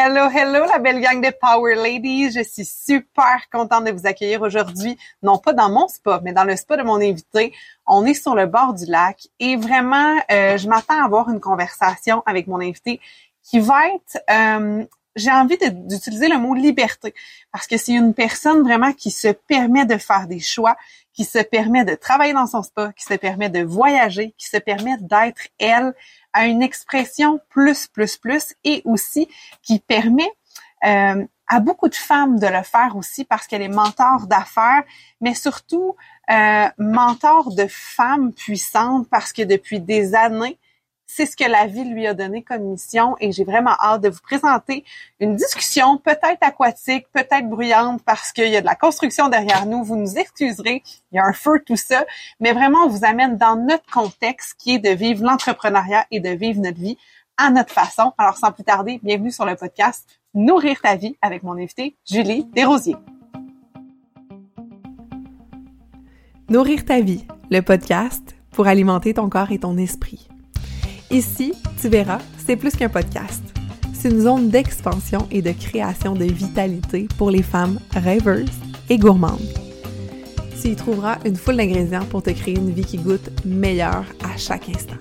Hello, hello, la belle gang de Power Ladies. Je suis super contente de vous accueillir aujourd'hui, non pas dans mon spa, mais dans le spa de mon invité. On est sur le bord du lac et vraiment, euh, je m'attends à avoir une conversation avec mon invité qui va être, euh, j'ai envie d'utiliser le mot liberté parce que c'est une personne vraiment qui se permet de faire des choix, qui se permet de travailler dans son spa, qui se permet de voyager, qui se permet d'être elle à une expression plus, plus, plus et aussi qui permet euh, à beaucoup de femmes de le faire aussi parce qu'elle est mentor d'affaires, mais surtout euh, mentor de femmes puissantes parce que depuis des années, c'est ce que la vie lui a donné comme mission et j'ai vraiment hâte de vous présenter une discussion peut-être aquatique, peut-être bruyante parce qu'il y a de la construction derrière nous. Vous nous excuserez, il y a un feu, tout ça, mais vraiment on vous amène dans notre contexte qui est de vivre l'entrepreneuriat et de vivre notre vie à notre façon. Alors sans plus tarder, bienvenue sur le podcast Nourrir ta vie avec mon invité Julie Desrosiers. Nourrir ta vie, le podcast pour alimenter ton corps et ton esprit. Ici, tu verras, c'est plus qu'un podcast. C'est une zone d'expansion et de création de vitalité pour les femmes rêveuses et gourmandes. Tu y trouveras une foule d'ingrédients pour te créer une vie qui goûte meilleure à chaque instant.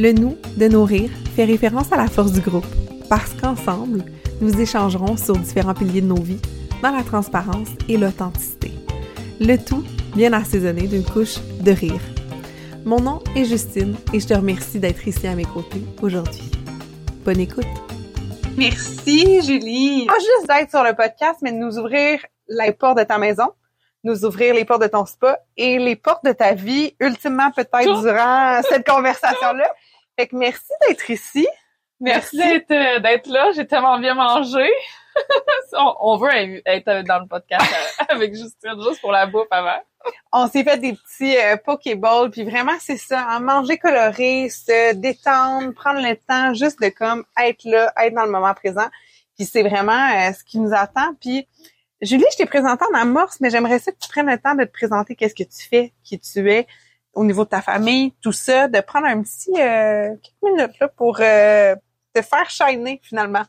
Le nous de nourrir fait référence à la force du groupe, parce qu'ensemble, nous échangerons sur différents piliers de nos vies dans la transparence et l'authenticité. Le tout bien assaisonné d'une couche de rire mon nom est Justine et je te remercie d'être ici à mes côtés aujourd'hui. Bonne écoute. Merci Julie. Pas juste d'être sur le podcast, mais de nous ouvrir les portes de ta maison, nous ouvrir les portes de ton spa et les portes de ta vie, ultimement peut-être durant cette conversation-là. Fait que merci d'être ici. Merci, d'être euh, d'être là. J'ai tellement bien mangé. on, veut être dans le podcast avec Justine juste pour la bouffe avant on s'est fait des petits euh, pokéballs, puis vraiment c'est ça, en manger coloré, se détendre, prendre le temps juste de comme être là, être dans le moment présent. Puis c'est vraiment euh, ce qui nous attend. Puis Julie, je t'ai présenté en amorce, mais j'aimerais ça que tu prennes le temps de te présenter qu'est-ce que tu fais, qui tu es au niveau de ta famille, tout ça, de prendre un petit euh, quelques minutes là pour euh, te faire shiner finalement.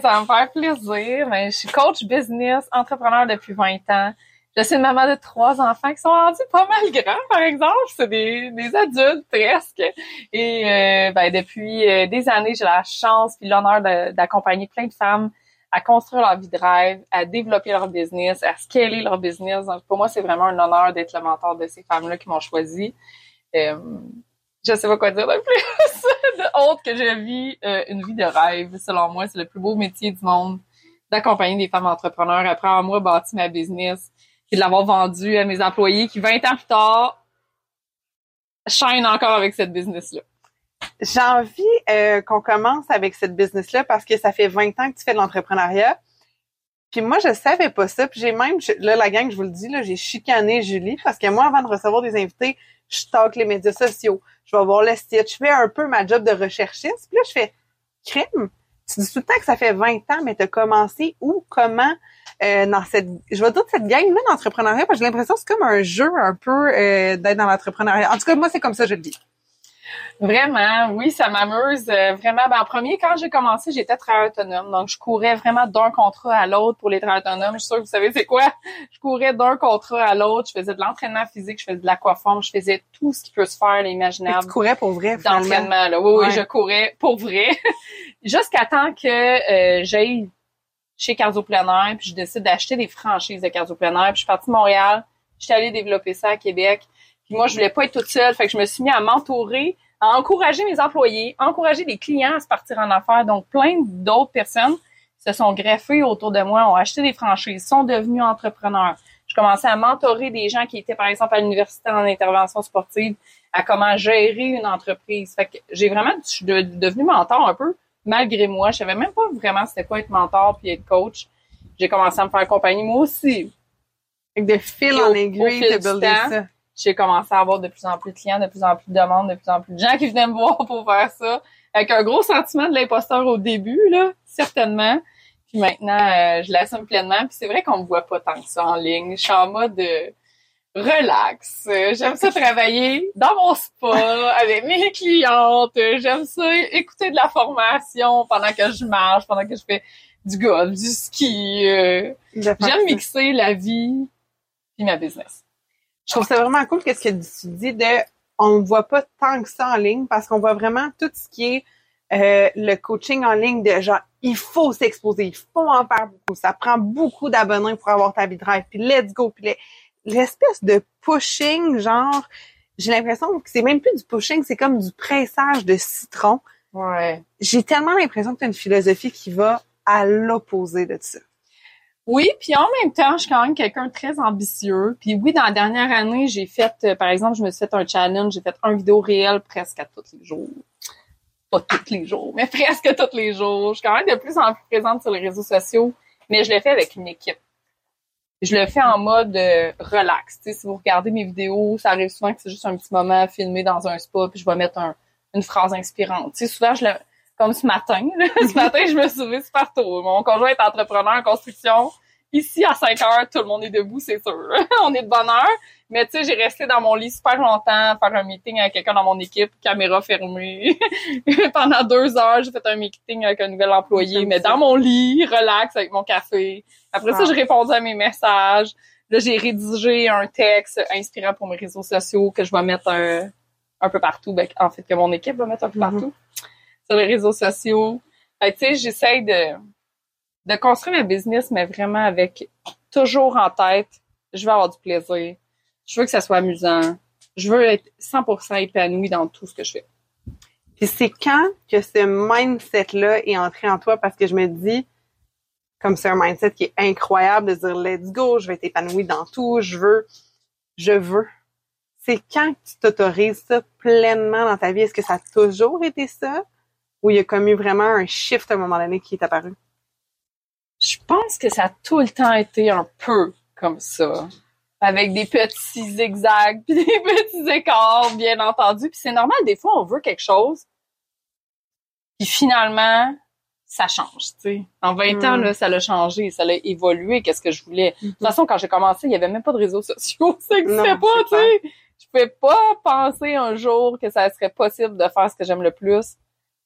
Ça me faire plaisir. Mais je suis coach business, entrepreneur depuis 20 ans. Je suis une maman de trois enfants qui sont rendus pas mal grands, par exemple. C'est des, adultes presque. Et euh, ben, depuis euh, des années, j'ai la chance et l'honneur d'accompagner plein de femmes à construire leur vie de rêve, à développer leur business, à scaler leur business. Donc, pour moi, c'est vraiment un honneur d'être le mentor de ces femmes-là qui m'ont choisi. Euh, je sais pas quoi dire de plus. de autre que je vis euh, une vie de rêve. Selon moi, c'est le plus beau métier du monde d'accompagner des femmes entrepreneurs après avoir moi bâti ma business et de l'avoir vendu à mes employés qui, 20 ans plus tard, shine encore avec cette business-là. J'ai envie euh, qu'on commence avec cette business-là parce que ça fait 20 ans que tu fais de l'entrepreneuriat. Puis moi, je savais pas ça. Puis j'ai même, là, la gang, je vous le dis, là, j'ai chicané Julie parce que moi, avant de recevoir des invités, je stocke les médias sociaux. Je vais voir le site. Je fais un peu ma job de recherchiste. Puis là, je fais crime? Tu dis tout le temps que ça fait 20 ans, mais tu as commencé où, comment? Euh, dans cette, je vais dire cette gang-là d'entrepreneuriat, parce que j'ai l'impression que c'est comme un jeu un peu euh, d'être dans l'entrepreneuriat. En tout cas, moi, c'est comme ça, je le dis. Vraiment, oui, ça m'amuse. Euh, vraiment, ben, en premier, quand j'ai commencé, j'étais très autonome. Donc, je courais vraiment d'un contrat à l'autre pour les travailleurs autonomes. Je suis sûre que vous savez c'est quoi? Je courais d'un contrat à l'autre. Je faisais de l'entraînement physique, je faisais de l'aquaforme, je faisais tout ce qui peut se faire, l'imaginable. Tu courais pour vrai, D'entraînement, là. Oui, oui, je courais pour vrai. Jusqu'à temps que euh, j'aille chez Cardio Plein puis je décide d'acheter des franchises de Cardio Plein puis je suis partie de Montréal, j'étais allée développer ça à Québec. Puis moi, je voulais pas être toute seule, fait que je me suis mis à m'entourer, à encourager mes employés, à encourager les clients à se partir en affaires. Donc, plein d'autres personnes se sont greffées autour de moi, ont acheté des franchises, sont devenus entrepreneurs. Je commençais à mentorer des gens qui étaient, par exemple, à l'université en intervention sportive, à comment gérer une entreprise. Fait que j'ai vraiment, je suis devenue mentor un peu malgré moi. Je savais même pas vraiment c'était quoi être mentor puis être coach. J'ai commencé à me faire accompagner moi aussi. Avec des fils en aiguille, de J'ai commencé à avoir de plus en plus de clients, de plus en plus de demandes, de plus en plus de gens qui venaient me voir pour faire ça. Avec un gros sentiment de l'imposteur au début, là, certainement. Puis maintenant, euh, je l'assume pleinement. Puis c'est vrai qu'on me voit pas tant que ça en ligne. Je suis en mode... Euh, relax. J'aime ça travailler dans mon spa avec mes clientes. J'aime ça écouter de la formation pendant que je marche, pendant que je fais du golf, du ski. euh. J'aime mixer la vie et ma business. Je trouve ça vraiment cool qu'est-ce que tu dis de on ne voit pas tant que ça en ligne parce qu'on voit vraiment tout ce qui est euh, le coaching en ligne de genre il faut s'exposer, il faut en faire beaucoup, ça prend beaucoup d'abonnés pour avoir ta vie de rêve, puis let's go, puis le- l'espèce de pushing genre j'ai l'impression que c'est même plus du pushing, c'est comme du pressage de citron. Ouais. J'ai tellement l'impression que tu as une philosophie qui va à l'opposé de ça. Oui, puis en même temps, je suis quand même quelqu'un de très ambitieux. Puis oui, dans la dernière année, j'ai fait, euh, par exemple, je me suis fait un challenge, j'ai fait un vidéo réel presque à tous les jours. Pas tous les jours, mais presque tous les jours. Je suis quand même de plus en plus présente sur les réseaux sociaux, mais je le fais avec une équipe. Je le fais en mode euh, relax. Si vous regardez mes vidéos, ça arrive souvent que c'est juste un petit moment filmé dans un spa, puis je vais mettre un- une phrase inspirante. Souvent, je le, comme ce matin, là, ce matin, je me suis levée super tôt. Mon conjoint est entrepreneur en construction. Ici, à 5 heures, tout le monde est debout, c'est sûr. On est de bonne heure. Mais tu sais, j'ai resté dans mon lit super longtemps, faire un meeting avec quelqu'un dans mon équipe, caméra fermée. Pendant deux heures, j'ai fait un meeting avec un nouvel employé, mais ça. dans mon lit, relax, avec mon café. Après ça, Ah. j'ai répondu à mes messages. Là, j'ai rédigé un texte inspirant pour mes réseaux sociaux que je vais mettre un, un peu partout. Ben, en fait, que mon équipe va mettre un peu Mhm. partout sur les réseaux sociaux. Tu sais, j'essaye de, de construire ma business, mais vraiment avec toujours en tête, je veux avoir du plaisir. Je veux que ça soit amusant. Je veux être 100% épanouie dans tout ce que je fais. Puis c'est quand que ce mindset-là est entré en toi? Parce que je me dis, comme c'est un mindset qui est incroyable de dire let's go, je vais être épanouie dans tout, je veux, je veux. C'est quand que tu t'autorises ça pleinement dans ta vie? Est-ce que ça a toujours été ça? Ou il y a comme eu vraiment un shift à un moment donné qui est apparu? Je pense que ça a tout le temps été un peu comme ça. Avec des petits zigzags, puis des petits écarts, bien entendu. Puis c'est normal, des fois, on veut quelque chose, puis finalement, ça change, tu sais. En 20 Mm. ans, là, ça l'a changé, ça l'a évolué, qu'est-ce que je voulais. De toute façon, quand j'ai commencé, il y avait même pas de réseaux sociaux, ça n'existait pas, tu sais. Je pouvais pas penser un jour que ça serait possible de faire ce que j'aime le plus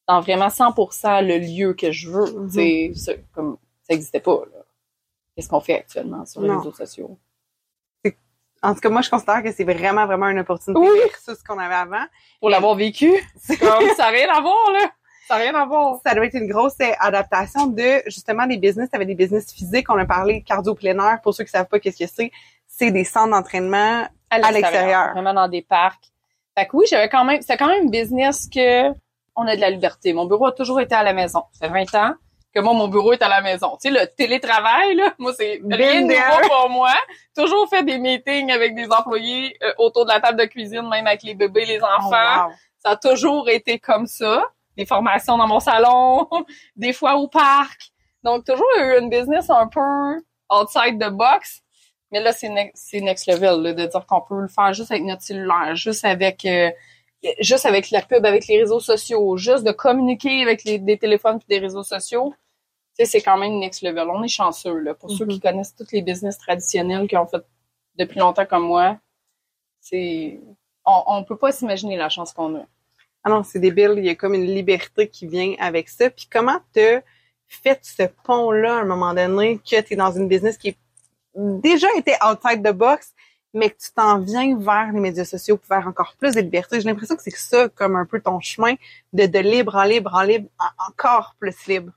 dans vraiment 100% le lieu que je veux, sais. C'est Comme, ça n'existait pas. Qu'est-ce qu'on fait actuellement sur les Non. réseaux sociaux? En tout cas, moi, je considère que c'est vraiment, vraiment une opportunité Oui. versus ce qu'on avait avant. Pour l'avoir vécu, c'est comme, ça n'a rien à voir, là. Ça n'a rien à voir. Ça doit être une grosse euh, adaptation de justement des business. Tu avais des business physiques. On a parlé cardio plein air. Pour ceux qui savent pas qu'est-ce que c'est, c'est des centres d'entraînement. À l'extérieur. Vraiment dans des parcs. Fait que oui, j'avais quand même, c'était quand même un business que on a de la liberté. Mon bureau a toujours été à la maison. Ça fait 20 ans que moi, mon bureau est à la maison. Tu sais, le télétravail, là, moi, c'est rien de nouveau pour moi. Toujours fait des meetings avec des employés euh, autour de la table de cuisine, même avec les bébés, les enfants. Oh, wow. Ça a toujours été comme ça. Des formations dans mon salon, des fois au parc. Donc, toujours eu une business un peu outside the box. Mais là, c'est ne- c'est next level, là, de dire qu'on peut le faire juste avec notre cellulaire, juste avec euh, juste avec la pub, avec les réseaux sociaux, juste de communiquer avec les, des téléphones et des réseaux sociaux. C'est quand même next level. On est chanceux, là. Pour ceux Mhm. qui connaissent tous les business traditionnels qui ont fait depuis longtemps comme moi, c'est... On, on peut pas s'imaginer la chance qu'on a. Ah non, c'est débile. Il y a comme une liberté qui vient avec ça. Puis comment t'as fait ce pont-là à un moment donné que tu es dans une business qui est déjà été outside the box, mais que tu t'en viens vers les médias sociaux pour faire encore plus de liberté. J'ai l'impression que c'est ça comme un peu ton chemin de, de libre en libre en libre, en- encore plus libre.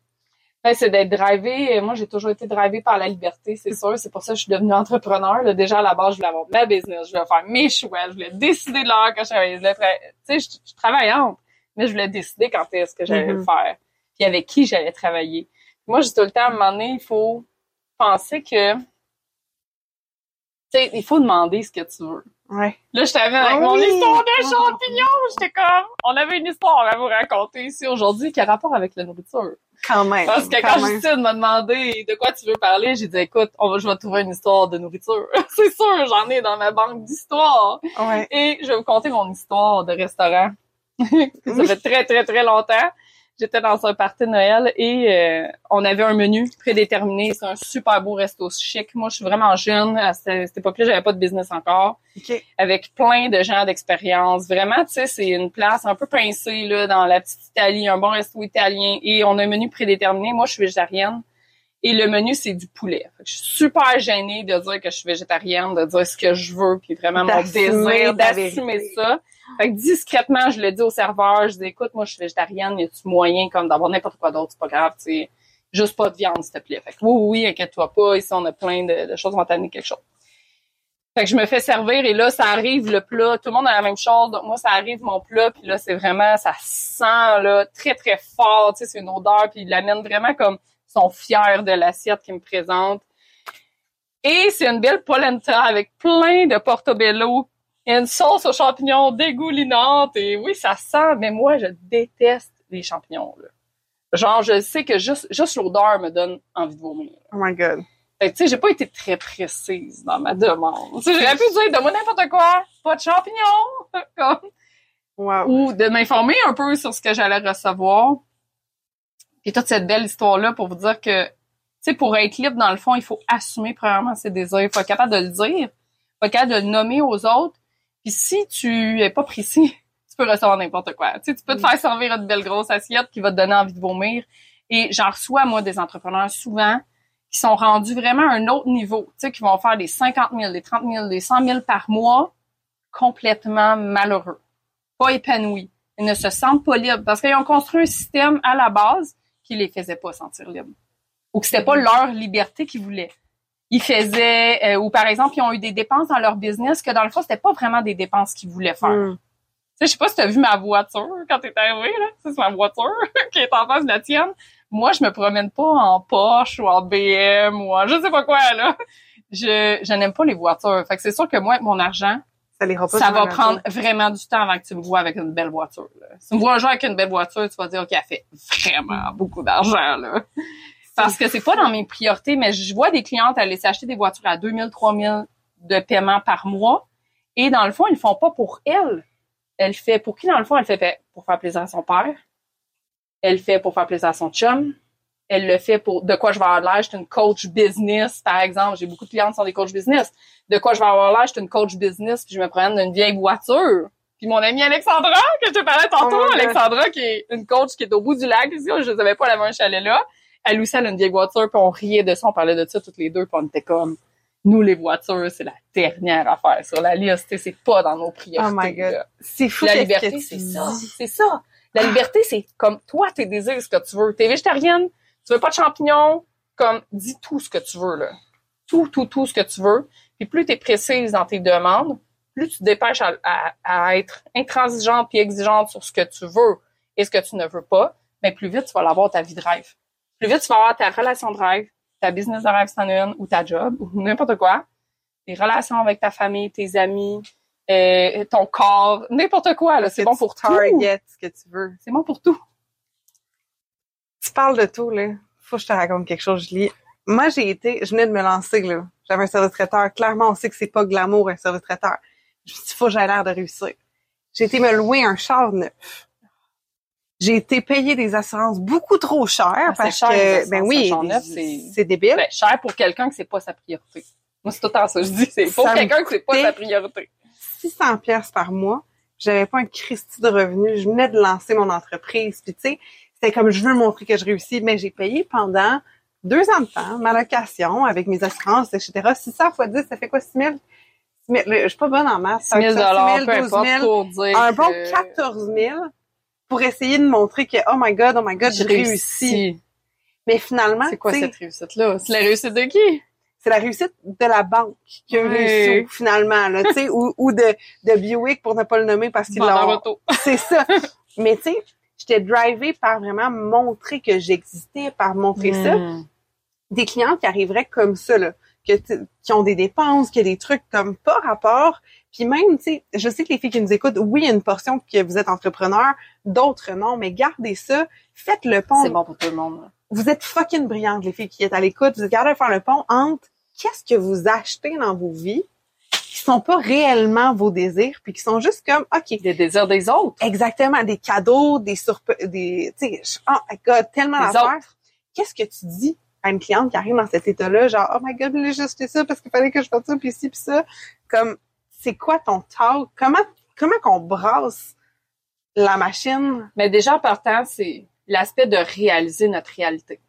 Ouais, c'est d'être drivé. Moi, j'ai toujours été drivé par la liberté, c'est sûr. C'est pour ça que je suis devenue entrepreneur. Là, déjà, à la base, je voulais avoir ma business, je voulais faire mes choix, je voulais décider de l'heure que je travaillais. Tu sais, je, je travaillante, mais je voulais décider quand est-ce que j'allais le faire, puis avec qui j'allais travailler. Moi, j'ai tout le temps, à un moment donné, il faut penser que... Sais, il faut demander ce que tu veux. Ouais. Là, je t'avais avec Ah mon oui! histoire de champignons. J'étais comme, on avait une histoire à vous raconter ici aujourd'hui qui a rapport avec la nourriture. Quand même. Parce que quand quand. Justine m'a demandé de quoi tu veux parler, j'ai dit écoute, on va, je vais trouver une histoire de nourriture. c'est sûr, j'en ai dans ma banque d'histoires. Ouais. Et je vais vous conter mon histoire de restaurant. ça fait très, très, très longtemps. J'étais dans un party de Noël et euh, on avait un menu prédéterminé. C'est un super beau resto chic. Moi, je suis vraiment jeune. À cette, époque-là, j'avais pas de business encore. OK. Avec plein de gens d'expérience. Vraiment, tu sais, c'est une place un peu pincée, là, dans la petite Italie, un bon resto italien. Et on a un menu prédéterminé. Moi, je suis végétarienne. Et le menu, c'est du poulet. Je suis super gênée de dire que je suis végétarienne, de dire ce que je veux, puis vraiment mon désir d'assumer ça. Fait que discrètement, je le dis au serveur, je dis écoute, moi je suis végétarienne, y a-tu moyen comme d'avoir n'importe quoi d'autre, c'est pas grave, tu sais. Juste pas de viande, s'il te plaît. Fait que oui, oui, inquiète-toi pas, ici on a plein de, de choses, on va t'amener quelque chose. Fait que je me fais servir et là, ça arrive le plat. Tout le monde a la même chose. Donc moi, ça arrive mon plat, puis là, c'est vraiment, ça sent là très, très fort. Tu sais, c'est une odeur, puis ils l'amènent vraiment comme ils sont fiers de l'assiette qu'ils me présentent. Et c'est une belle polenta avec plein de portobello une sauce aux champignons dégoulinante. Et oui, ça sent, mais moi, je déteste les champignons. Là. Genre, je sais que juste, juste l'odeur me donne envie de vomir. Oh my God. Fait tu sais, j'ai pas été très précise dans ma demande. Tu sais, j'aurais pu dire, donne-moi n'importe quoi, pas de champignons, comme, Wow. ou de m'informer un peu sur ce que j'allais recevoir. Puis toute cette belle histoire-là pour vous dire que, tu sais, pour être libre, dans le fond, il faut assumer premièrement ses désirs. Il faut être capable de le dire. Il faut être capable de le nommer aux autres. Puis si tu es pas précis, tu peux recevoir n'importe quoi. Tu sais, tu peux te faire servir une belle grosse assiette qui va te donner envie de vomir. Et j'en reçois, moi, des entrepreneurs souvent qui sont rendus vraiment à un autre niveau. Tu sais, qui vont faire des 50 000, des 30 000, des 100 000 par mois complètement malheureux, pas épanouis. Ils ne se sentent pas libres parce qu'ils ont construit un système à la base qui les faisait pas sentir libres. Ou que c'était pas leur liberté qu'ils voulaient. Ils faisaient, euh, ou par exemple, ils ont eu des dépenses dans leur business que dans le fond, c'était pas vraiment des dépenses qu'ils voulaient faire. Mm. Tu sais, je sais pas si tu as vu ma voiture quand t'es arrivé, là. C'est ma voiture qui est en face de la tienne. Moi, je me promène pas en Porsche ou en BM ou en je sais pas quoi, là. Je, je n'aime pas les voitures. Fait que c'est sûr que moi, avec mon argent, Ça pas ça va prendre vraiment du temps avant que tu me vois avec une belle voiture. Là. Si tu me vois un jour avec une belle voiture, tu vas dire, OK, elle fait vraiment beaucoup d'argent, là. Parce que c'est pas dans mes priorités, mais je vois des clientes aller s'acheter des voitures à 2000, 3000 de paiement par mois. Et dans le fond, ils le font pas pour elle. Elle fait, pour qui dans le fond, elle fait pour faire plaisir à son père. Elle fait pour faire plaisir à son chum. Elle le fait pour, de quoi je vais avoir l'air, je suis une coach business, par exemple. J'ai beaucoup de clientes qui sont des coachs business. De quoi je vais avoir l'air, je suis une coach business, puis je me promène d'une vieille voiture. Puis mon amie Alexandra, que je te parlais tantôt, Oh. Alexandra, qui est une coach qui est au bout du lac, ici, je savais pas, elle avait un chalet là. Elle aussi, elle a une vieille voiture, puis on riait de ça, on parlait de ça toutes les deux, puis on était comme, nous, les voitures, c'est la dernière affaire sur la liste, tu c'est pas dans nos priorités. Oh my God. C'est fou. La liberté, tu c'est ça. C'est ça. La liberté, c'est comme toi, tes désirs, ce que tu veux. T'es végétarienne, tu veux pas de champignons, comme, dis tout ce que tu veux, là. Tout, tout, tout ce que tu veux. Puis plus t'es précise dans tes demandes, plus tu te dépêches à, à- à être intransigeante puis exigeante sur ce que tu veux et ce que tu ne veux pas, mais plus vite tu vas l'avoir ta vie de rêve. Plus vite tu vas avoir ta relation de rêve, ta business de rêve as une, ou ta job, ou n'importe quoi, tes relations avec ta famille, tes amis, euh, ton corps, n'importe quoi, là. C'est bon pour tout. target ce que tu veux. C'est bon pour tout. Tu parles de tout, là. Faut que je te raconte quelque chose, Julie. Moi, j'ai été, je venais de me lancer, là. J'avais un service traiteur. Clairement, on sait que c'est pas glamour, un service traiteur. Je me suis dit, faut que j'aie l'air de réussir. J'ai été me louer un char neuf. J'ai été payer des assurances beaucoup trop chères Ah, c'est parce cher, que, ben oui, c'est- débile. Ben, cher pour quelqu'un que c'est pas sa priorité. Moi, c'est tout le temps ça que je dis. C'est pour quelqu'un que c'est pas sa priorité. 600 pièces par mois. J'avais pas un Christie de revenus. Je venais de lancer mon entreprise. Puis tu sais, c'était comme je veux montrer que je réussis. Mais j'ai payé pendant deux ans de temps ma location avec mes assurances, etc. 600 fois 10, ça fait quoi? 6 000? 6 000 je suis pas bonne en maths. 6 000 Ça fait 6 000, peu 12 importe 000, pour dire un bon que 14 000 pour essayer de montrer que, oh my God, oh my God, j'ai réussi. Mais finalement, C'est quoi cette réussite-là? C'est la réussite de qui? c'est la réussite de la banque qui a Oui. réussi finalement, là, tu sais, ou, ou de, de Buick pour ne pas le nommer parce l'ont auto. c'est ça. Mais tu sais, j'étais drivée par vraiment montrer que j'existais, par montrer ça. Des clients qui arriveraient comme ça, là, que qui ont des dépenses, qui ont des trucs comme pas rapport. Puis même, tu sais, je sais que les filles qui nous écoutent, oui, il y a une portion que vous êtes entrepreneur, d'autres non, mais gardez ça, faites le pont. C'est bon pour tout le monde. Vous êtes fucking brillantes, les filles qui êtes à l'écoute. Vous êtes capables de faire le pont entre qu'est-ce que vous achetez dans vos vies, qui sont pas réellement vos désirs, puis qui sont juste comme, OK. Des désirs des autres. Exactement, des cadeaux, des surp des, tu sais, oh my God, tellement d'affaires. Qu'est-ce que tu dis à une cliente qui arrive dans cet état-là, genre, oh my God, j'ai acheté ça parce qu'il fallait que je fasse ça, puis ci, puis ça. Comme, c'est quoi ton talk? Comment, comment qu'on brasse la machine? Mais déjà, en partant, c'est l'aspect de réaliser notre réalité.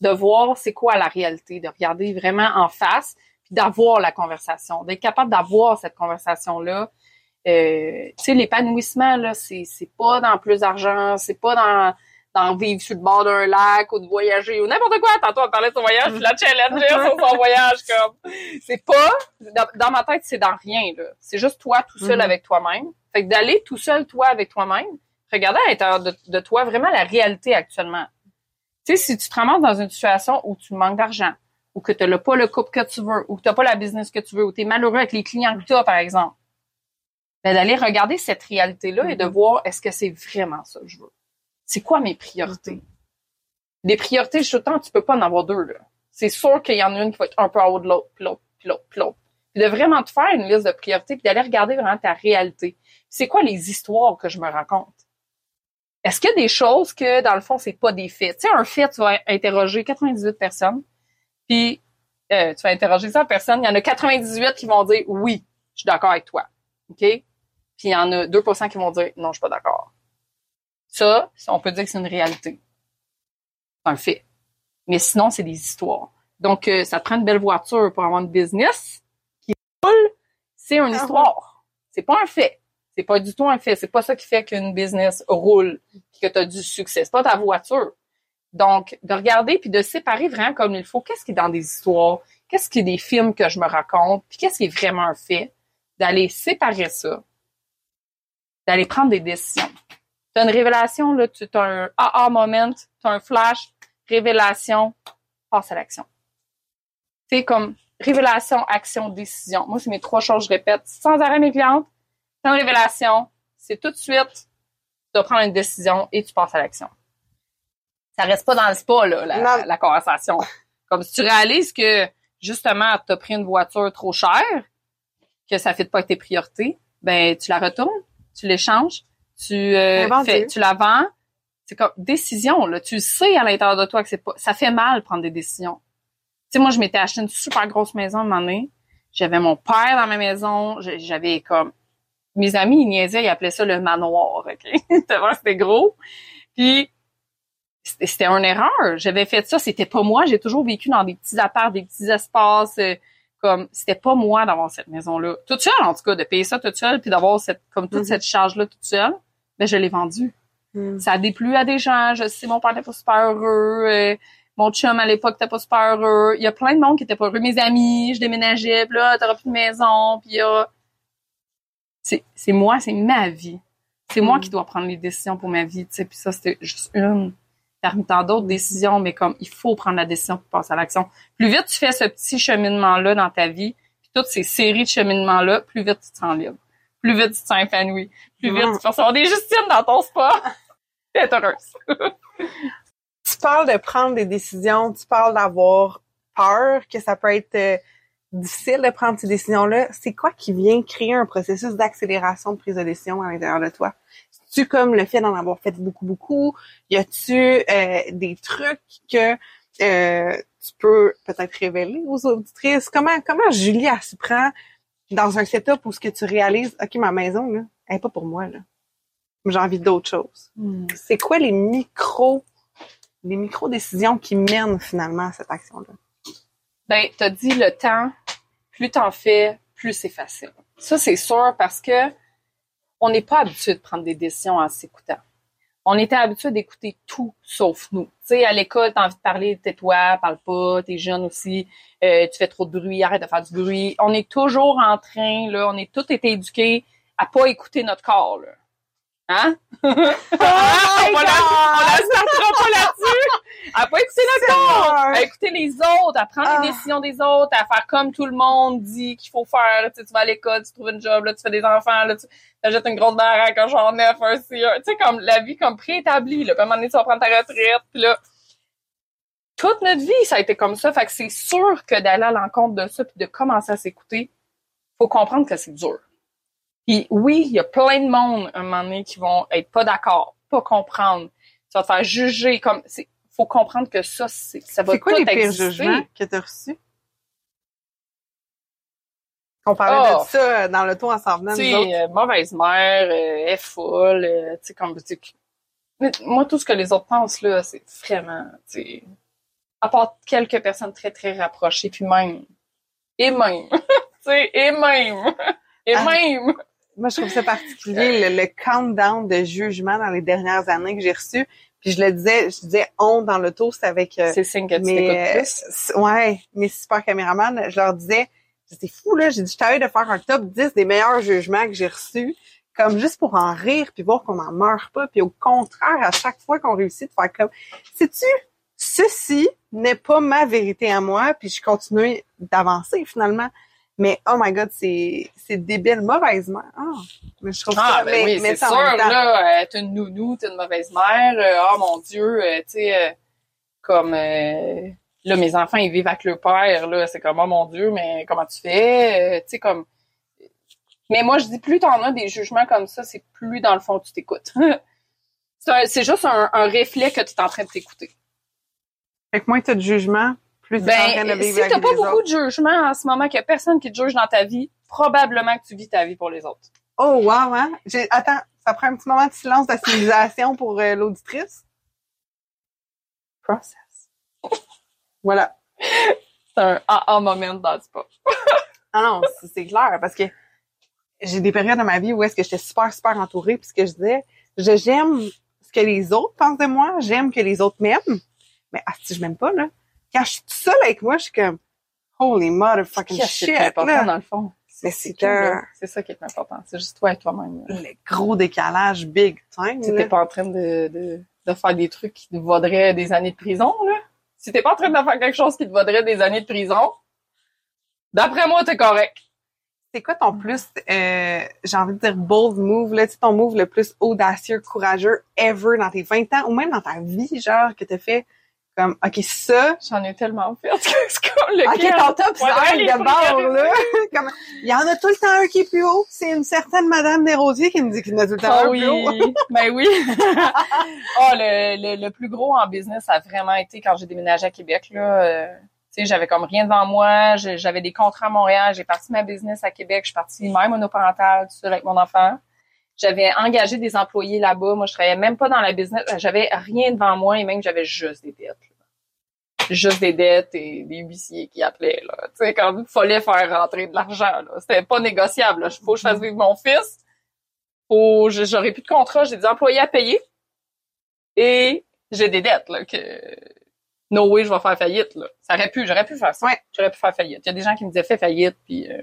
De voir c'est quoi la réalité, de regarder vraiment en face, puis d'avoir la conversation, d'être capable d'avoir cette conversation-là. Euh, tu sais, l'épanouissement, là, c'est, c'est pas dans plus d'argent, c'est pas dans, dans vivre sur le bord d'un lac ou de voyager ou n'importe quoi. Tantôt, on parlait de son voyage, puis la challenge sur son voyage, comme. C'est pas, dans, dans ma tête, c'est dans rien, là. C'est juste toi tout seul Mhm. avec toi-même. Fait que d'aller tout seul, toi, avec toi-même, regarder à l'intérieur de, de toi vraiment la réalité actuellement. Tu sais, si tu te ramasses dans une situation où tu manques d'argent, ou que tu n'as pas le couple que tu veux, ou que tu n'as pas la business que tu veux, ou tu es malheureux avec les clients que tu as, par exemple, ben d'aller regarder cette réalité-là et de Mhm. voir est-ce que c'est vraiment ça que je veux? C'est quoi mes priorités? Les priorités, je tout le temps, tu peux pas en avoir deux, là. C'est sûr qu'il y en a une qui va être un peu en haut de l'autre, puis l'autre, puis l'autre, puis l'autre. Puis de vraiment te faire une liste de priorités, puis d'aller regarder vraiment ta réalité. C'est quoi les histoires que je me raconte? Est-ce qu'il y a des choses que, dans le fond, c'est pas des faits? Tu sais, un fait, tu vas interroger 98 personnes, puis euh, tu vas interroger 100 personnes, il y en a 98 qui vont dire « Oui, je suis d'accord avec toi. » OK? Puis il y en a 2% qui vont dire « Non, je suis pas d'accord. » Ça, on peut dire que c'est une réalité. C'est un fait. Mais sinon, c'est des histoires. Donc, euh, ça te prend une belle voiture pour avoir une business qui roule. C'est une Ah histoire. C'est pas un fait. C'est pas du tout un fait. C'est pas ça qui fait qu'une business roule puis que tu as du succès. C'est pas ta voiture. Donc, de regarder puis de séparer vraiment comme il faut. Qu'est-ce qui est dans des histoires? Qu'est-ce qui est des films que je me raconte? Puis qu'est-ce qui est vraiment un fait? D'aller séparer ça. D'aller prendre des décisions. Tu as une révélation, là, tu as un aha moment, tu as un flash, révélation, passe à l'action. C'est comme révélation, action, décision. Moi, c'est mes trois choses, je répète sans arrêt mes clientes. C'est une révélation, c'est tout de suite, tu dois prendre une décision et tu passes à l'action. Ça reste pas dans le spa, là, la, conversation. Comme si tu réalises que, justement, tu as pris une voiture trop chère, que ça ne fait pas avec tes priorités, ben, tu la retournes, tu l'échanges, tu, euh, fais, tu la vends. C'est comme décision, là. Tu sais à l'intérieur de toi que c'est pas, ça fait mal prendre des décisions. Tu sais, moi, je m'étais acheté une super grosse maison à un moment donné. J'avais mon père dans ma maison. J'avais comme, mes amis, ils niaisaient, ils appelaient ça le manoir, OK? C'était gros. Puis, c'était une erreur. J'avais fait ça, c'était pas moi. J'ai toujours vécu dans des petits apparts, des petits espaces. euh, comme, c'était pas moi d'avoir cette maison-là. Toute seule, en tout cas, de payer ça toute seule, puis d'avoir cette, comme toute Mhm. cette charge-là toute seule. Ben, je l'ai vendue. Ça a déplu à des gens. Je sais, mon père n'était pas super heureux. euh, mon chum, à l'époque, n'était pas super heureux. Il y a plein de monde qui était pas heureux. Mes amis, je déménageais, puis là, t'auras plus de maison, puis. C'est, c'est moi, c'est ma vie. C'est moi Mm. qui dois prendre les décisions pour ma vie, tu sais. Puis ça, c'était juste une parmi tant d'autres décisions, mais comme, il faut prendre la décision pour passer à l'action. Plus vite tu fais ce petit cheminement-là dans ta vie, puis toutes ces séries de cheminements-là, plus vite tu te sens libre. Plus vite tu te sens épanoui. Plus vite tu peux recevoir des justines dans ton spa. T'es heureuse. tu parles de prendre des décisions, tu parles d'avoir peur, que ça peut être euh, difficile de prendre ces décisions-là. C'est quoi qui vient créer un processus d'accélération de prise de décision à l'intérieur de toi? tu comme le fait d'en avoir fait beaucoup, beaucoup? Y a-tu euh, des trucs que euh, tu peux peut-être révéler aux auditrices? Comment, comment Julie, elle se prend? Dans un setup où ce que tu réalises, OK, ma maison, là, elle est pas pour moi, là. J'ai envie d'autre chose. C'est quoi les micros les micro-décisions qui mènent finalement à cette action-là? Ben, t'as dit le temps, plus t'en fais, plus c'est facile. Ça, c'est sûr parce que on n'est pas habitué de prendre des décisions en s'écoutant. On était habitué d'écouter tout sauf nous. Tu sais, à l'école, t'as envie de parler, tais-toi, parle pas, t'es jeune aussi, euh, tu fais trop de bruit, arrête de faire du bruit. On est toujours en train, là, on est tous été éduqués à pas écouter notre corps, là. Hein? on va la, on la startera pas là-dessus! À pas écouter notre corps! À écouter les autres, à prendre Ah. les décisions des autres, à faire comme tout le monde dit qu'il faut faire. Tu, sais, tu vas à l'école, tu trouves une job, là, tu fais des enfants, là, tu achètes une grosse baraque, un genre neuf, un Tu sais, comme la vie comme préétablie, là. Puis à un moment donné, tu vas prendre ta retraite, puis là... Toute notre vie, ça a été comme ça. Fait que c'est sûr que d'aller à l'encontre de ça puis de commencer à s'écouter, faut comprendre que c'est dur. Puis oui, il y a plein de monde, un moment donné, qui vont être pas d'accord, pas comprendre. Tu vas te faire juger comme, c'est, faut comprendre que ça, c'est, ça va C'est quoi tout les pires exister. jugements que tu as reçus? On parlait Oh. de ça dans le tour en s'en venant, euh, mauvaise mère, euh, elle est folle, euh, tu sais, comme, moi, tout ce que les autres pensent, là, c'est vraiment, tu sais, à part quelques personnes très, très rapprochées, puis même, et même, tu sais, et même, et Ah. même. Moi, je trouve ça particulier, le, le countdown de jugement dans les dernières années que j'ai reçu. Puis je le disais, je disais on dans le tour, c'est avec euh, C'est signe que tu mais t'écoutes euh, plus. ouais, mes super caméramans, je leur disais, c'est fou là, j'ai dit je t'avais de faire un top 10 des meilleurs jugements que j'ai reçus, comme juste pour en rire puis voir qu'on n'en meurt pas, puis au contraire à chaque fois qu'on réussit de faire comme, sais-tu, ceci n'est pas ma vérité à moi, puis je continue d'avancer finalement. Mais oh my god, c'est c'est débile, mauvaisement. Ah, mais je trouve Ah, ça, ben mais, oui, mais c'est sûr, là, euh, t'es une nounou, t'es une mauvaise mère, euh, oh mon Dieu, euh, tu sais, euh, comme, là, mes enfants, ils vivent avec leur père, là, c'est comme, oh mon Dieu, mais comment tu fais, tu sais, comme, mais moi, je dis, plus t'en as des jugements comme ça, c'est plus, dans le fond, tu t'écoutes. c'est juste un, un reflet que tu es en train de t'écouter. Fait que moins t'as de jugement, plus t'es en train de Ben, vivre si t'as pas beaucoup autres. de jugement en ce moment, qu'il y a personne qui te juge dans ta vie, probablement que tu vis ta vie pour les autres. Oh wow, hein? Attends, ça prend un petit moment de silence d'assimilation pour euh, l'auditrice. Process. Voilà. C'est un moment dans le pas. Ah non, c'est, c'est clair, parce que j'ai des périodes dans ma vie où est-ce que j'étais super, super entourée, puis ce que je disais, je, j'aime ce que les autres pensent de moi, j'aime que les autres m'aiment, mais ah, si je m'aime pas, là, quand je suis toute seule avec moi, je suis comme, holy motherfucking shit, est important là. dans le fond? Mais c'est que C'est ça qui est important. C'est juste toi et toi-même. le gros décalage big time, Si là. t'es pas en train de, de, de faire des trucs qui te vaudraient des années de prison, là? Si t'es pas en train de faire quelque chose qui te vaudrait des années de prison, d'après moi, t'es correct. C'est quoi ton plus, euh, j'ai envie de dire bold move, là, tu sais, ton move le plus audacieux, courageux ever dans tes 20 ans ou même dans ta vie, genre, que t'as fait comme, OK, ça, J'en ai tellement fait. Le OK, ton top Ouais, 5 les de bord, là. Comme, il y en a tout le temps un qui est plus haut. C'est une certaine Madame Desrosiers qui me dit qu'il y en a tout le temps Ah un oui, plus haut. ben oui. oh, le, le, le plus gros en business ça a vraiment été quand j'ai déménagé à Québec. Là, euh, tu sais, j'avais comme rien devant moi. J'avais des contrats à Montréal. J'ai parti ma business à Québec. Je suis partie mère monoparentale, tout seul avec mon enfant. J'avais engagé des employés là-bas. Moi, je travaillais même pas dans la business. J'avais rien devant moi et même j'avais juste des dettes. là. Juste des dettes et des huissiers qui appelaient. Là. Tu sais, quand il fallait faire rentrer de l'argent. là. C'était pas négociable. Il faut que je fasse vivre mon fils. Faut, j'aurais plus de contrat. J'ai des employés à payer. Et j'ai des dettes, là, que, no way, je vais faire faillite, là. Ça aurait pu, j'aurais pu faire ça. Ouais. J'aurais pu faire faillite. Il y a des gens qui me disaient, fais faillite, puis, euh,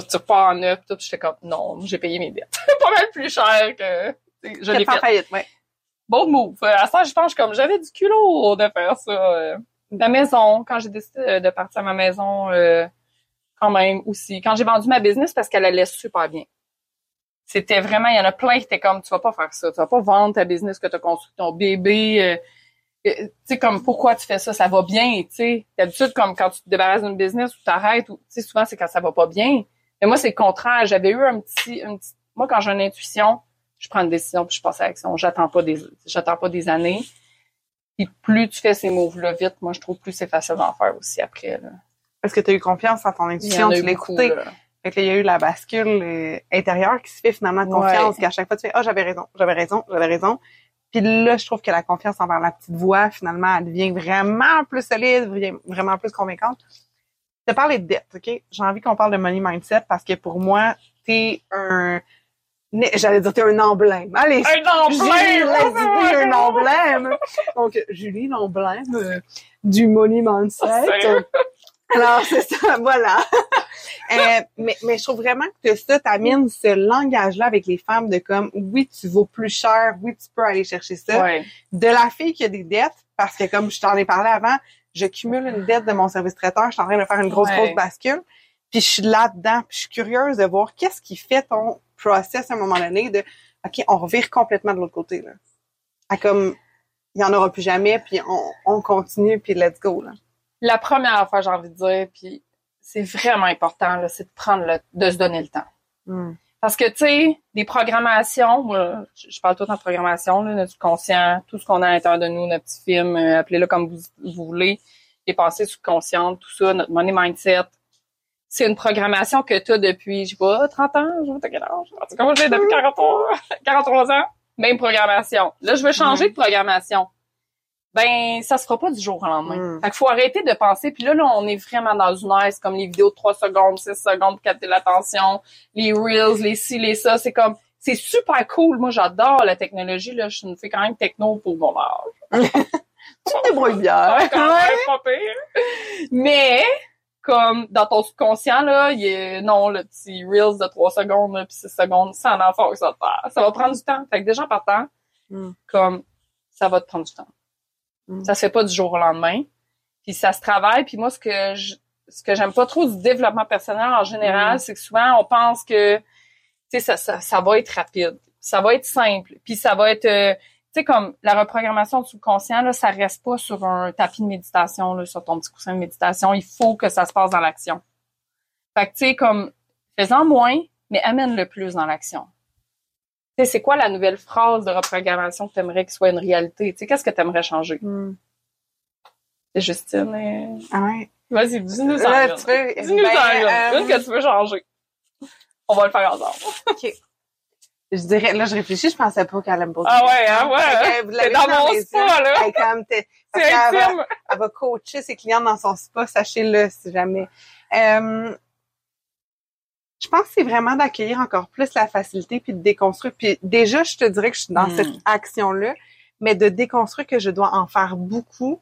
tu, tu repars en neuf, tout, j'étais comme, non, j'ai payé mes dettes. pas mal plus cher que, je l'ai fait. faillite, ouais. Bon move. Euh, À ça, je pense comme j'avais du culot de faire ça. euh. La maison, quand j'ai décidé de partir à ma maison, euh, quand même aussi. Quand j'ai vendu ma business parce qu'elle allait super bien. C'était vraiment, il y en a plein qui étaient comme, tu vas pas faire ça, tu vas pas vendre ta business que tu as construit ton bébé. euh, tu sais, comme, pourquoi tu fais ça? Ça va bien, tu sais. D'habitude, comme quand tu te débarrasses d'une business ou t'arrêtes, ou, tu sais, souvent, c'est quand ça va pas bien. Mais moi, c'est le contraire. J'avais eu un petit, une petite- moi, quand j'ai une intuition, je prends une décision puis je passe à l'action. J'attends pas des, j'attends pas des années. Puis plus tu fais ces moves-là vite, moi, je trouve plus c'est facile d'en faire aussi après, là. Parce que tu as eu confiance en ton intuition, tu l'as beaucoup, écouté. là. Fait que là, il y a eu la bascule euh, intérieure qui se fait finalement de Ouais. confiance, qu'à chaque fois, tu fais, ah, j'avais raison, j'avais raison, j'avais raison. Puis là, je trouve que la confiance envers la petite voix, finalement, elle devient vraiment plus solide, vraiment plus convaincante. Te parle de dette, OK? J'ai envie qu'on parle de money mindset parce que pour moi, t'es un... J'allais dire, t'es un emblème. Allez, Un emblème! un emblème. Donc, Julie, l'emblème euh, du money mindset. Sérieux? Alors, c'est ça, voilà. Euh, mais, mais je trouve vraiment que ça t'amène ce langage-là avec les femmes de comme, oui, tu vaux plus cher, oui, tu peux aller chercher ça. Ouais. De la fille qui a des dettes, parce que comme je t'en ai parlé avant, je cumule une dette de mon service traiteur, je suis en train de faire une grosse, Ouais. grosse bascule, puis je suis là-dedans, puis je suis curieuse de voir qu'est-ce qui fait ton process à un moment donné de, OK, on revire complètement de l'autre côté, là. À comme, il y en aura plus jamais, puis on, on continue, puis let's go, là. La première fois, j'ai envie de dire, puis c'est vraiment important, là, c'est de prendre le, de se donner le temps. Mm. Parce que, tu sais, des programmations, je parle tout en programmation, là, notre conscient, tout ce qu'on a à l'intérieur de nous, notre petit film, euh, appelez-le comme vous, vous voulez, les pensées subconscientes, tout ça, notre money mindset. C'est une programmation que tu as depuis, je sais pas, 30 ans, je sais pas quel âge? En tout cas, moi, j'ai depuis 43, 43 ans. Même programmation. Là, je veux changer de programmation. Ben, ça se fera pas du jour au lendemain. Mm. Fait qu'il faut arrêter de penser. Puis là, là, on est vraiment dans une aire, c'est comme les vidéos de 3 secondes, 6 secondes pour capter l'attention, les reels, les ci, les ça. C'est comme, c'est super cool. Moi, j'adore la technologie. Là, je me fais quand même techno pour mon âge. Tu te débrouilles bien. Ouais, quand même, pas pire. Mais, comme dans ton subconscient, là, il y a, non, le petit Reels de 3 secondes, puis 6 secondes, ça en enfant que ça te. Ça va prendre du temps. Fait que déjà, en partant, Mm. comme, ça va te prendre du temps. Ça se fait pas du jour au lendemain. Puis ça se travaille. Puis moi, ce que je, ce que j'aime pas trop du développement personnel en général, Mm. c'est que souvent, on pense que, tu sais, ça, ça, ça va être rapide. Ça va être simple. Puis ça va être, euh, tu sais, comme la reprogrammation du subconscient, là, ça reste pas sur un tapis de méditation, là, sur ton petit coussin de méditation. Il faut que ça se passe dans l'action. Fait que, tu sais, comme, fais-en moins, mais amène-le plus dans l'action. Tu sais, c'est quoi la nouvelle phrase de reprogrammation que tu aimerais qu'il soit une réalité? Tu sais, qu'est-ce que tu aimerais changer? Mm. C'est Justine. euh, Ah ouais. Vas-y, dis-nous veux, Dis-nous ben, en une. euh, que tu veux changer. On va le faire ensemble. Je dirais, là, je réfléchis, je pensais pas qu'elle aime pas Ah ouais, ah ouais. Que C'est dans mon spa, là. Elle comme, C'est elle va coacher ses clients dans son spa, sachez-le si jamais. Euh, je pense que c'est vraiment d'accueillir encore plus la facilité puis de déconstruire. Puis déjà, je te dirais que je suis dans Mm. cette action-là, mais de déconstruire que je dois en faire beaucoup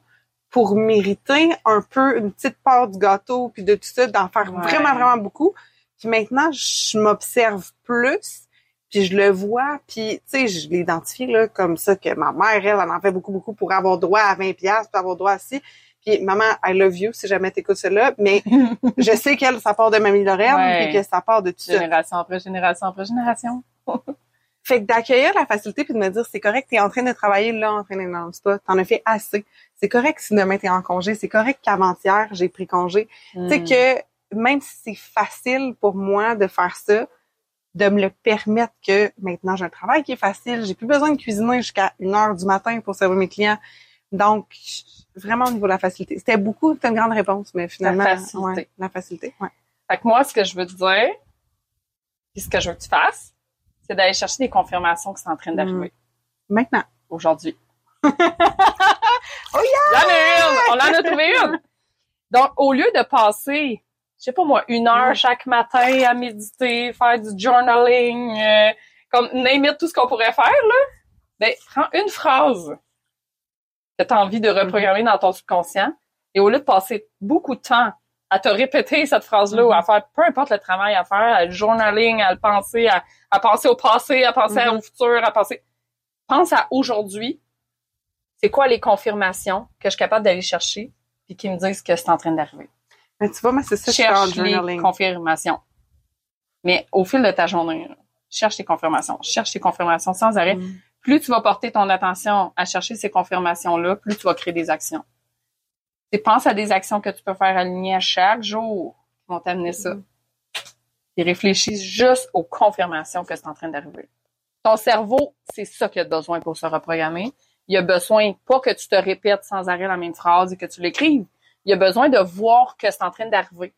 pour mériter un peu une petite part du gâteau puis de tout ça, d'en faire Ouais. vraiment, vraiment beaucoup. Puis maintenant, je m'observe plus, puis je le vois, puis tu sais, je l'identifie là comme ça que ma mère, elle, elle en fait beaucoup, beaucoup pour avoir droit à 20 pièces, pour avoir droit à ci. Puis maman, I love you si jamais t'écoutes cela, mais je sais qu'elle, ça part de Mamie Lorraine, Ouais. puis que ça part de tout ça. Génération après génération après génération. Fait que d'accueillir la facilité puis de me dire c'est correct, t'es en train de travailler là, en train le spa, t'en as fait assez. C'est correct si demain t'es en congé, c'est correct qu'avant-hier j'ai pris congé. Tu sais Mm. que même si c'est facile pour moi de faire ça, de me le permettre que maintenant j'ai un travail qui est facile, j'ai plus besoin de cuisiner jusqu'à une heure du matin pour servir mes clients. Donc vraiment au niveau de la facilité, c'était beaucoup, c'était une grande réponse, mais finalement facilité. ouais, la facilité. Ouais. Fait que moi, ce que je veux te dire, puis ce que je veux que tu fasses, c'est d'aller chercher des confirmations qui sont en train d'arriver Maintenant. aujourd'hui. Oh Il y en a une! On en a trouvé une! Donc, au lieu de passer, je sais pas moi, une heure Ouais. chaque matin à méditer, faire du journaling, euh, comme name it, tout ce qu'on pourrait faire, là, ben, prends une phrase que tu as envie de reprogrammer dans ton subconscient et au lieu de passer beaucoup de temps à te répéter cette phrase-là ou à faire peu importe le travail à faire, à le journaling, à le penser, à, à penser au passé, à penser au futur, à penser. Pense à aujourd'hui. C'est quoi les confirmations que je suis capable d'aller chercher puis qui me disent que c'est en train d'arriver? Mais tu vois, moi c'est ça que Cherche les confirmations. Mais au fil de ta journée, cherche tes confirmations. Cherche tes confirmations sans arrêt. Mm. Plus tu vas porter ton attention à chercher ces confirmations-là, plus tu vas créer des actions. Tu pense à des actions que tu peux faire aligner à chaque jour qui vont t'amener ça. Et réfléchis juste aux confirmations que c'est en train d'arriver. Ton cerveau, c'est ça qu'il a besoin pour se reprogrammer. Il a besoin pas que tu te répètes sans arrêt la même phrase et que tu l'écrives. Il a besoin de voir que c'est en train d'arriver.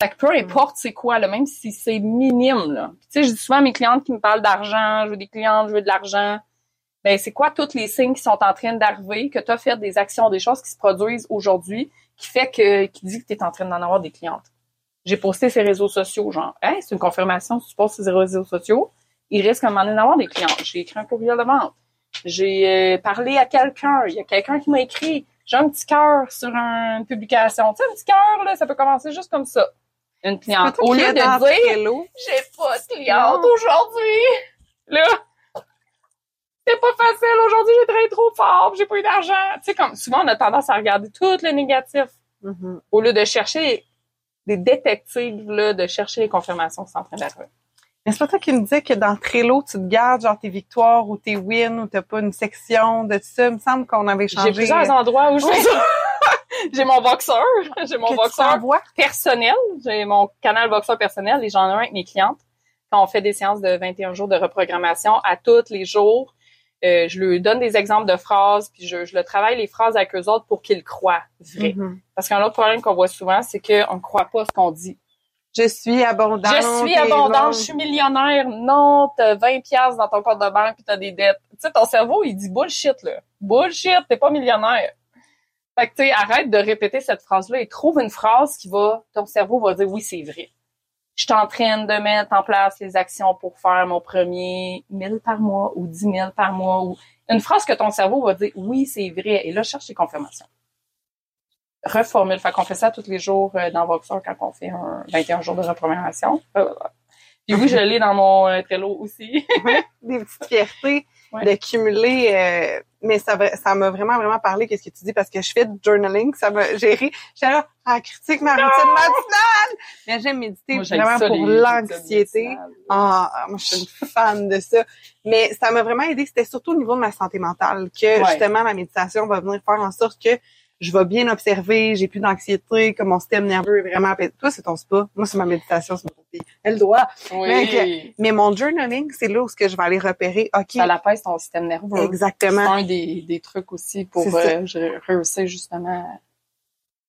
Fait peu importe c'est quoi, là, même si c'est minime, là. Tu sais, je dis souvent à mes clientes qui me parlent d'argent, je veux des clientes, je veux de l'argent. Ben, c'est quoi tous les signes qui sont en train d'arriver, que tu as fait des actions, des choses qui se produisent aujourd'hui, qui fait que, qui dit que tu es en train d'en avoir des clientes? J'ai posté ces réseaux sociaux, genre, c'est une confirmation, si tu postes ces réseaux sociaux, il risque à un moment donné d'avoir des clientes. J'ai écrit un courriel de vente. J'ai euh, parlé à quelqu'un. Il y a quelqu'un qui m'a écrit. J'ai un petit cœur sur une publication. Tu sais, un petit cœur, là, ça peut commencer juste comme ça. Une cliente. Au lieu de dire, j'ai pas de cliente aujourd'hui. Là, c'est pas facile. Aujourd'hui, j'ai travaillé trop fort, j'ai pas eu d'argent. Tu sais, comme souvent, on a tendance à regarder tout le négatif mhm. au lieu de chercher des détectives, là, de chercher les confirmations qui sont en train d'arriver. Mais c'est pas toi qui me disais que dans Trello, tu te gardes genre tes victoires ou tes wins ou t'as pas une section de tout ça. Il me semble qu'on avait J'ai changé. plusieurs endroits où je fais ça. j'ai mon boxeur, j'ai mon boxeur personnel, j'ai mon canal boxeur personnel et j'en ai un avec mes clientes quand on fait des séances de 21 jours de reprogrammation à tous les jours. euh, je lui donne des exemples de phrases, puis je, je le travaille les phrases avec eux autres pour qu'ils croient vrai. Mhm. Parce qu'un autre problème qu'on voit souvent, c'est qu'on ne croit pas ce qu'on dit. Je suis abondante. je suis abondante, je suis millionnaire. Non, t'as 20 pièces dans ton compte de banque puis t'as des dettes. Tu sais, ton cerveau, il dit bullshit, là. Bullshit, t'es pas millionnaire. Fait que, tu sais, arrête de répéter cette phrase-là et trouve une phrase qui va, ton cerveau va dire oui, c'est vrai. Je train de mettre en place les actions pour faire mon premier 1000 par mois ou 10 000 par mois ou une phrase que ton cerveau va dire oui, c'est vrai. Et là, cherche les confirmations. Reformule. Fait qu'on fait ça tous les jours euh, dans Voxer quand on fait un 21 jours de reprogrammation. Euh, Puis oui, je l'ai dans mon euh, Trello aussi. des petites fiertés Ouais. de cumuler euh, mais ça ça m'a vraiment vraiment parlé qu'est-ce que tu dis parce que je fais du journaling ça m'a j'ai ri j'étais là ah critique ma routine matinale mais j'aime méditer Moi, vraiment ça, pour l'anxiété ah ah, moi je suis une fan de ça mais ça m'a vraiment aidé c'était surtout au niveau de ma santé mentale que Ouais. justement la méditation va venir faire en sorte que je vais bien observer, j'ai plus d'anxiété, que mon système nerveux est vraiment apaisé. Toi, c'est ton spa. Moi, c'est ma méditation, c'est mon. Elle doit. Oui. Mais mon journaling, c'est là où ce que je vais aller repérer. OK, Ça l'apaise ton système nerveux. C'est exactement. un des, des trucs aussi pour C'est euh, réussir justement.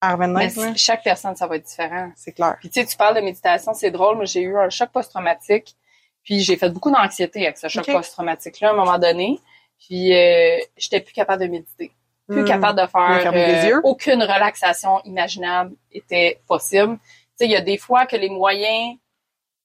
À revenir, Mais chaque personne, ça va être différent. c'est clair. Puis tu sais, tu parles de méditation, c'est drôle, mais j'ai eu un choc post-traumatique. Puis j'ai fait beaucoup d'anxiété avec ce choc post-traumatique-là à un moment donné. Puis euh, j'étais plus capable de méditer. Plus Hmm. capable de faire les euh, yeux. aucune relaxation imaginable était possible. Tu sais, il y a des fois que les moyens,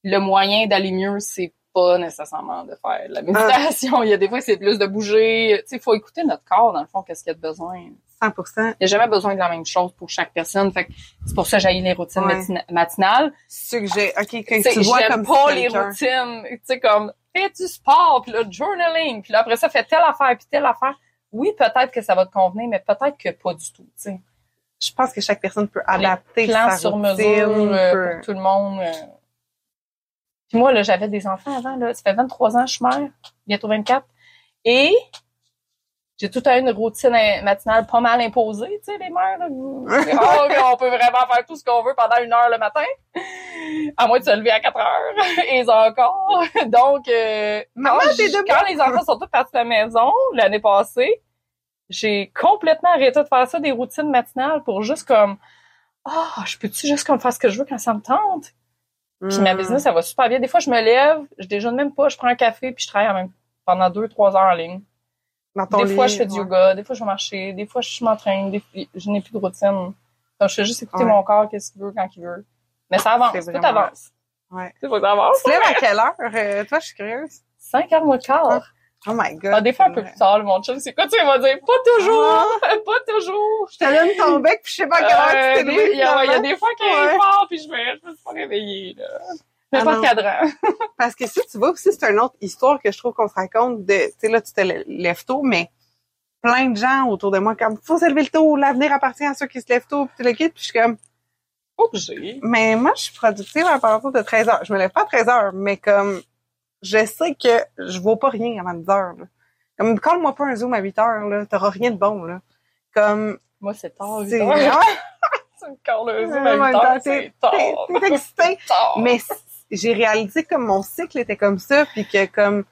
le moyen d'aller mieux, c'est pas nécessairement de faire de la méditation. Il y a des fois, c'est plus de bouger. Tu sais, il faut écouter notre corps, dans le fond, qu'est-ce qu'il y a de besoin. 100 Il n'y a jamais besoin de la même chose pour chaque personne. Fait que c'est pour ça que j'ai les routines Ouais. matina- matinales. Suggère. OK, quand Tu vois comme pas les routines. Tu sais, comme, fais du sport, puis le journaling, puis là, après ça, fais telle affaire, puis telle affaire. Oui, peut-être que ça va te convenir, mais peut-être que pas du tout, tu sais. Je pense que chaque personne peut adapter Plan sa sur routine, mesure euh, pour tout le monde. euh. Puis moi, là, j'avais des enfants avant, là. Ça fait 23 ans, je suis mère, bientôt 24. Et j'ai tout à une routine matinale pas mal imposée, tu sais, les mères, là. Oh, on peut vraiment faire tout ce qu'on veut pendant une heure le matin. À moins de se lever à 4 heures. Et encore. Donc, euh, Maman, quand, les enfants sont tous partis de la maison l'année passée, j'ai complètement arrêté de faire ça, des routines matinales pour juste comme, ah, je peux-tu juste comme faire ce que je veux quand ça me tente? Puis ma Hmm. business, ça va super bien. Des fois, je me lève, je déjeune même pas, je prends un café, puis je travaille en même pendant deux, trois heures en ligne. Dans ton Des fois, je fais du yoga, des fois, je vais marcher, des fois, je m'entraîne, des je n'ai plus de routine. Donc, je fais juste écouter Ouais. mon corps, qu'est-ce qu'il veut, quand il veut. Mais ça avance, tout avance. Ouais. Tu avance. Tu lèves à quelle heure? Euh, toi, je suis curieuse. 5 heures moins de quart. Oh my God. Ah, des fois, un peu plus tard, le mon chum, c'est quoi, tu sais, il va dire, pas toujours, pas toujours. Je te donne ton bec, puis je sais pas à quelle heure Euh, tu t'es des- levé, Il y, a- y des fois qu'il est fort, puis je me, je me suis pas réveillée, là. Mais pas de cadran. Parce que si tu vois aussi, c'est une autre histoire que je trouve qu'on se raconte de, tu sais, là, tu te lè- lèves tôt, mais plein de gens autour de moi, comme, faut se lever le tôt, l'avenir appartient à ceux qui se lèvent tôt, puis tu le quittes, puis je suis comme, Obligé. mais moi, je suis productive à partir de 13 heures. Je me lève pas à 13 heures, mais comme, je sais que je vaux pas rien avant 10 heures, là. Comme, colle-moi pas un zoom à 8 heures, là, t'auras rien de bon, là. Comme, Moi, c'est tard, c'est, huit heures. Ouais, Tu me colles le zoom à my 8 God, heures, c'est tard. t'es-. Tard. Mais j'ai réalisé comme mon cycle était comme ça, puis que comme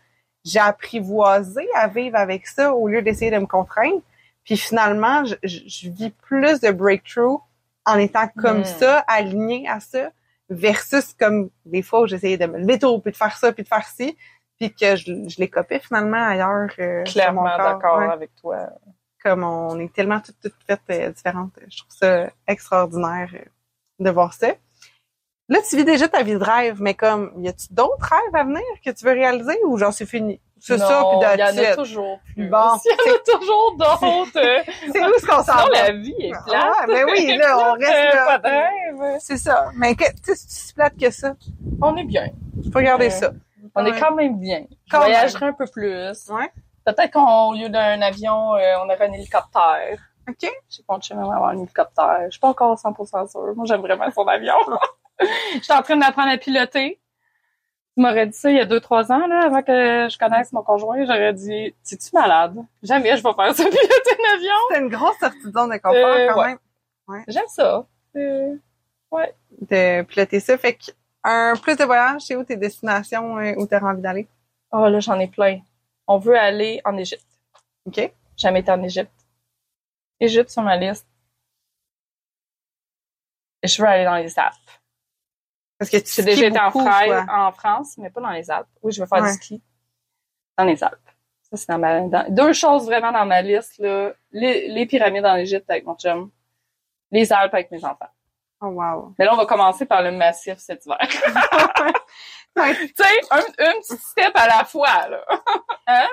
j'ai apprivoisé à vivre avec ça au lieu d'essayer de me contraindre. Puis finalement, je, je- je vis plus de breakthrough en étant comme Mm. ça, alignée à ça, versus comme des fois où j'essayais de me lever tôt, puis de faire ça, puis de faire ci, puis que je, je les copiais finalement ailleurs. euh, Clairement d'accord Ouais. avec toi. Comme on est tellement toutes, toutes faites euh, différentes. Je trouve ça extraordinaire euh, de voir ça. Là, tu vis déjà ta vie de rêve, mais comme, y a-tu d'autres rêves à venir que tu veux réaliser ou genre c'est fini? C'est ça, puis il y en a toujours plus. Bon, il y en a toujours d'autres. C'est où ce qu'on s'en va? la vie est plate. Ah, mais oui, là, on reste Euh, là. Pas de rêve. C'est ça. Mais tu sais, c'est si plate que ça. On est bien. Faut regarder Ouais. ça. On Ouais. est quand même bien. Je voyagerai un peu plus. Ouais. Peut-être qu'au lieu d'un avion, euh, on aurait un hélicoptère. OK? Je sais pas, je avoir un hélicoptère. Je suis pas encore 100% sûre. Moi, j'aime vraiment son avion. Je suis en train d'apprendre à piloter. Tu m'aurais dit ça il y a deux, trois ans, là, avant que je connaisse mon conjoint. J'aurais dit, es-tu malade? Jamais je vais faire ça, piloter un avion. C'est une grosse sortie de zone de confort Euh, quand ouais. même. Ouais. J'aime ça. Euh, de piloter ça. Fait que un plus de voyage, c'est où tes destinations euh, où tu as envie d'aller? Oh là, j'en ai plein. On veut aller en Égypte. OK? Jamais été en Égypte. Égypte sur ma liste. Et je veux aller dans les Alpes. Parce que tu J'ai déjà skis été en, beaucoup, en France, mais pas dans les Alpes. Oui, je veux faire Ouais. du ski dans les Alpes. Ça, c'est dans ma, dans- deux choses vraiment dans ma liste, là. Les, les pyramides en Égypte avec mon chum. Les Alpes avec mes enfants. Oh, wow. Mais là, on va commencer par le massif cet hiver. Ouais, tu sais, un, une petite step à la fois, là.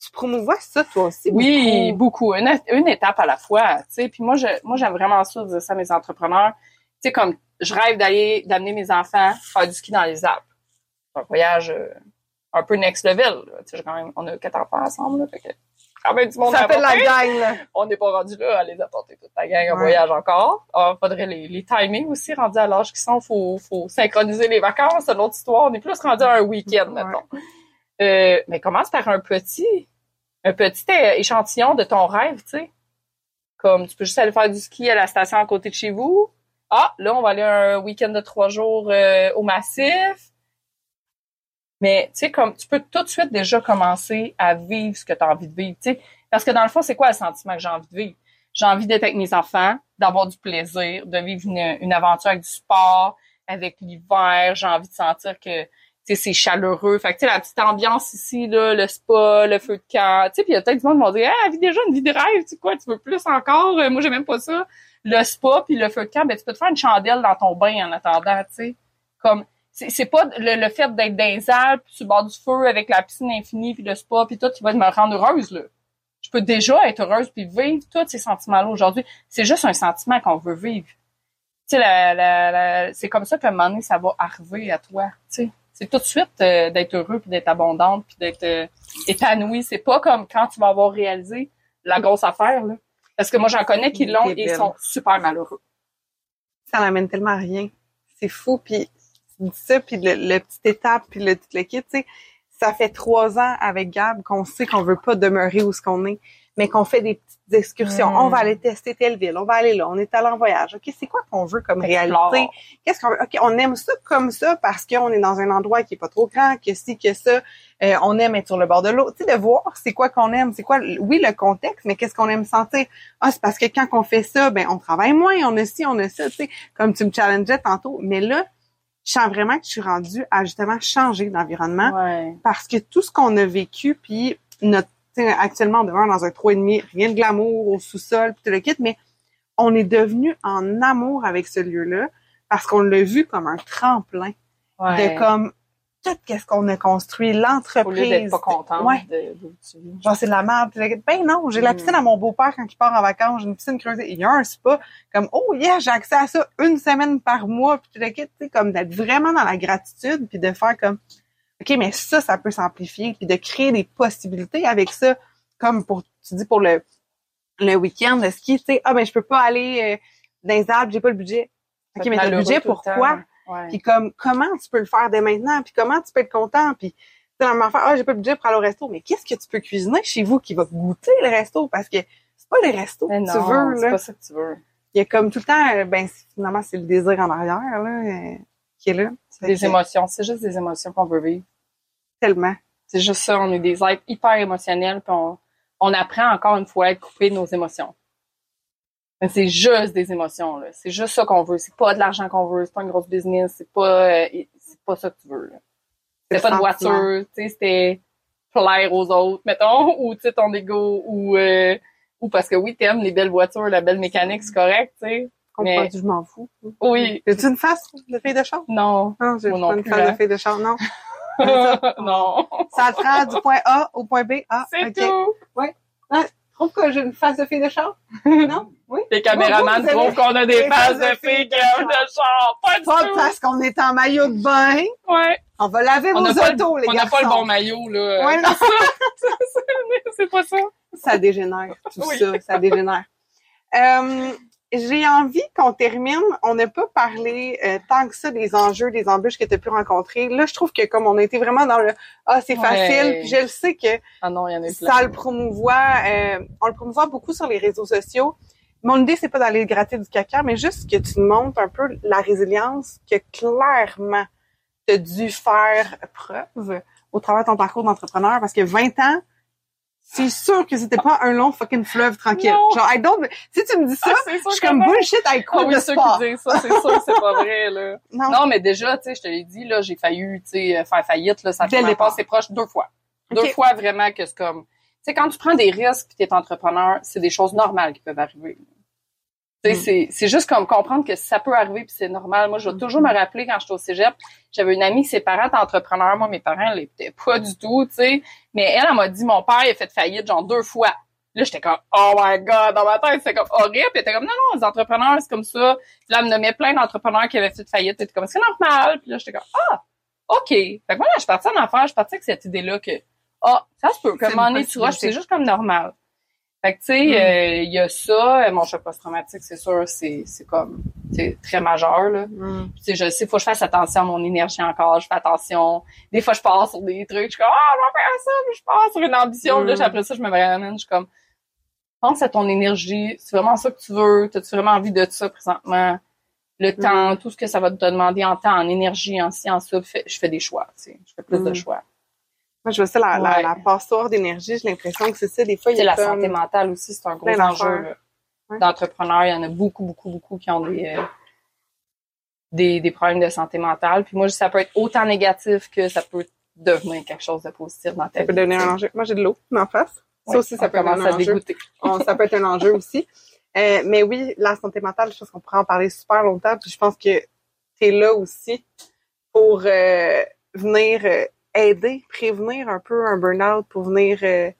tu promouvois ça, toi aussi. Oui, beaucoup. beaucoup. Une, une étape à la fois, tu sais. Puis moi, je, moi, j'aime vraiment ça, dire ça à mes entrepreneurs. Tu sais, comme, je rêve d'aller, d'amener mes enfants faire du ski dans les Alpes. C'est un voyage euh, un peu next level, là. Quand même, on a quatre enfants ensemble, là. Fait que, quand même du monde Ça fait la gang, là. On n'est pas rendu là à les apporter toute la gang en Ouais. voyage encore. Alors, faudrait les, les timings aussi, rendus à l'âge qu'ils sont, faut, faut synchroniser les vacances, c'est une autre histoire. On est plus rendu à un week-end, Ouais. mettons. Euh, mais commence par un petit, un petit échantillon de ton rêve, tu sais. Comme, tu peux juste aller faire du ski à la station à côté de chez vous. Ah, là, on va aller un week-end de trois jours euh, au Massif. Mais, tu sais, comme, tu peux tout de suite déjà commencer à vivre ce que tu as envie de vivre. Parce que dans le fond, c'est quoi le sentiment que j'ai envie de vivre? J'ai envie d'être avec mes enfants, d'avoir du plaisir, de vivre une, aventure avec du sport, avec l'hiver. J'ai envie de sentir que, c'est chaleureux. Fait que, la petite ambiance ici, là, le spa, le feu de camp. Puis il y a peut-être du monde qui vont dire, ah, vis déjà une vie de rêve, tu quoi, tu veux plus encore? Euh, Moi, j'ai même pas ça. Le spa puis le feu de camp, ben, tu peux te faire une chandelle dans ton bain en attendant, tu sais. Comme, c'est pas le, le fait d'être dans les Alpes, sur le bord du feu avec la piscine infinie puis le spa puis tout qui va me rendre heureuse là. Je peux déjà être heureuse puis vivre tous ces sentiments-là aujourd'hui. C'est juste un sentiment qu'on veut vivre. C'est comme ça qu'à un moment donné, ça va arriver à toi. Tu sais, c'est tout de suite euh, d'être heureux puis d'être abondante puis d'être euh, épanoui. C'est pas comme quand tu vas avoir réalisé la grosse affaire là. Parce que moi, j'en connais qui l'ont et Débile. sont super malheureux. Ça n'amène tellement à rien. C'est fou. Puis tu dis ça, puis le, le petite étape, puis le tout le kit, tu sais. Ça fait trois ans avec Gab qu'on sait qu'on veut pas demeurer où ce qu'on est, mais qu'on fait des petites excursions. On va aller tester telle ville, on va aller là, on est allé en voyage. OK, c'est quoi qu'on veut comme Explore. réalité? Qu'est-ce qu'on veut? OK, on aime ça comme ça parce qu'on est dans un endroit qui est pas trop grand, que si, que ça. Euh, on aime être sur le bord de l'eau. Tu sais, de voir c'est quoi qu'on aime, c'est quoi, oui, le contexte, mais qu'est-ce qu'on aime sentir? Ah, c'est parce que quand on fait ça, ben, on travaille moins, on a ci, on a ça, tu sais, comme tu me challengeais tantôt. Mais là, je sens vraiment que je suis rendue à justement changer d'environnement Ouais. parce que tout ce qu'on a vécu, puis notre, tu sais, actuellement, on demeure dans un 3,5, rien de glamour au sous-sol, puis tout le kit, mais on est devenu en amour avec ce lieu-là parce qu'on l'a vu comme un tremplin Ouais. de comme tout qu'est-ce qu'on a construit, Au lieu l'entreprise. d'être pas contente Ouais. de, tu vis. Genre, c'est de la merde. Ben non, j'ai la Mm. piscine à mon beau-père quand il part en vacances. J'ai une piscine creusée. Il y a un spa. Comme, oh yeah, j'ai accès à ça une semaine par mois. Puis tu le quittes, tu sais, comme d'être vraiment dans la gratitude. Puis de faire comme, OK, mais ça, ça peut s'amplifier. Puis de créer des possibilités avec ça. Comme pour, tu dis pour le, le week-end, le ski, tu sais, ah ben je peux pas aller euh, dans les Alpes, j'ai pas le budget. OK, mais t'as le budget, pourquoi? Puis comme comment tu peux le faire dès maintenant, puis comment tu peux être content, puis tu sais, la même affaire, ah j'ai pas le budget pour aller au resto, mais qu'est-ce que tu peux cuisiner chez vous qui va goûter le resto? Parce que c'est pas le resto que non, tu veux c'est là. pas ça que tu veux. Il y a comme tout le temps euh, ben c'est- finalement c'est le désir en arrière là euh, qui est là. C'est des émotions. C'est juste des émotions qu'on veut vivre. tellement. C'est juste ça. On est des êtres hyper émotionnels, puis on, on apprend encore une fois à être coupé de nos émotions. Mais c'est juste des émotions, là. C'est juste ça qu'on veut. C'est pas de l'argent qu'on veut. C'est pas une grosse business. C'est pas, euh, c'est pas ça que tu veux, là. C'était pas de voiture, tu sais, c'était plaire aux autres, mettons, ou tu sais, ton ego, ou, euh, ou parce que oui, t'aimes les belles voitures, la belle mécanique, c'est correct, tu sais. Mais- je m'en fous. Oui. As-tu une face de fille de char? Non. Non, j'ai pas non une plus, face hein. de fille de char, non. non. Ça te rend du point A au point B. Ah, C'est tout. Trouve que j'ai une face de fille de char? non? Oui? Les caméramans trouvent avez qu'on a des des faces de de filles qui de char. Pas du Pas tout. parce qu'on est en maillot de bain. Ouais. On va laver On vos n'a autos, les on n'a garçons. pas le bon maillot, là. Ouais, non, c'est pas ça. ça dégénère, tout Oui. ça, ça dégénère. Euh, j'ai envie qu'on termine. On n'a pas parlé euh, tant que ça des enjeux, des embûches que tu as pu rencontrer. Là, je trouve que comme on a été vraiment dans le « Ah, c'est Ouais. facile », puis je le sais que Ah non, il y en a plein. ça le promouvoit, euh, on le promouvoit beaucoup sur les réseaux sociaux, mon idée, c'est pas d'aller gratter du caca, mais juste que tu montres un peu la résilience que clairement tu as dû faire preuve au travers de ton parcours d'entrepreneur parce que 20 ans, c'est sûr que c'était pas un long fucking fleuve tranquille. Non. Genre, I don't, si tu me dis ça, Ah, je suis comme bullshit avec Ah quoi oui, de ceux qui disent ça, c'est sûr que c'est pas vrai, là. Non. Non, mais déjà, tu sais, je te l'ai dit, là, j'ai failli, tu sais, faire faillite, là, ça fait c'est proche deux fois. Deux fois vraiment que c'est comme, tu sais, quand tu prends des risques puis t'es entrepreneur, c'est des choses normales qui peuvent arriver. Mm. c'est, juste comme comprendre que ça peut arriver puis c'est normal. Moi, je vais toujours me rappeler quand j'étais au cégep, j'avais une amie, ses parents étaient entrepreneurs. Moi, mes parents, ils l'étaient pas du tout, tu sais. Mais elle, elle m'a dit, mon père, il a fait faillite, genre, deux fois. Là, j'étais comme, oh my god, dans ma tête, c'est comme horrible. Puis elle était comme, non, non, les entrepreneurs, c'est comme ça. Puis là, elle me nommait plein d'entrepreneurs qui avaient fait faillite. Puis elle était comme, c'est normal. Puis là, j'étais comme, ah, OK. Fait que moi, là, je suis partie en affaires, je suis partie avec cette idée-là que, ah, ça se peut, comme on est tu c'est juste comme normal. Fait que, tu sais, Mm. euh, il y a ça. Euh, Mon choc post-traumatique, c'est sûr, c'est, c'est comme, c'est très majeur, là. Mm. Puis, tu sais, je sais, faut que je fasse attention à mon énergie encore, je fais attention. Des fois, je pars sur des trucs, je suis comme, ah, je vais faire ça, puis je pars sur une ambition. Puis Mm. Là, après ça, je me ramène, je suis comme, pense à ton énergie, c'est vraiment ça que tu veux, t'as-tu vraiment envie de ça présentement? Le Mm. temps, tout ce que ça va te demander en temps, en énergie, en ci, en ça, fait- je fais des choix, tu sais. Je fais plus de choix. Moi, je vois ça, la, la, Ouais. la passoire d'énergie, j'ai l'impression que c'est ça. Des fois, il y C'est a la comme- santé mentale aussi, c'est un gros enjeu. Ouais. d'entrepreneurs. Il y en a beaucoup, beaucoup, beaucoup qui ont des, euh, des, des problèmes de santé mentale. Puis moi, ça peut être autant négatif que ça peut devenir quelque chose de positif dans ta Ça peut vie, devenir tu sais. un enjeu. Moi, j'ai de l'eau en face. Ça aussi, ça peut être un à enjeu. On- ça peut être un enjeu aussi. Euh, mais oui, la santé mentale, je pense qu'on pourrait en parler super longtemps. Puis je pense que tu es là aussi pour euh, venir aider, prévenir un peu un burn-out, pour venir euh,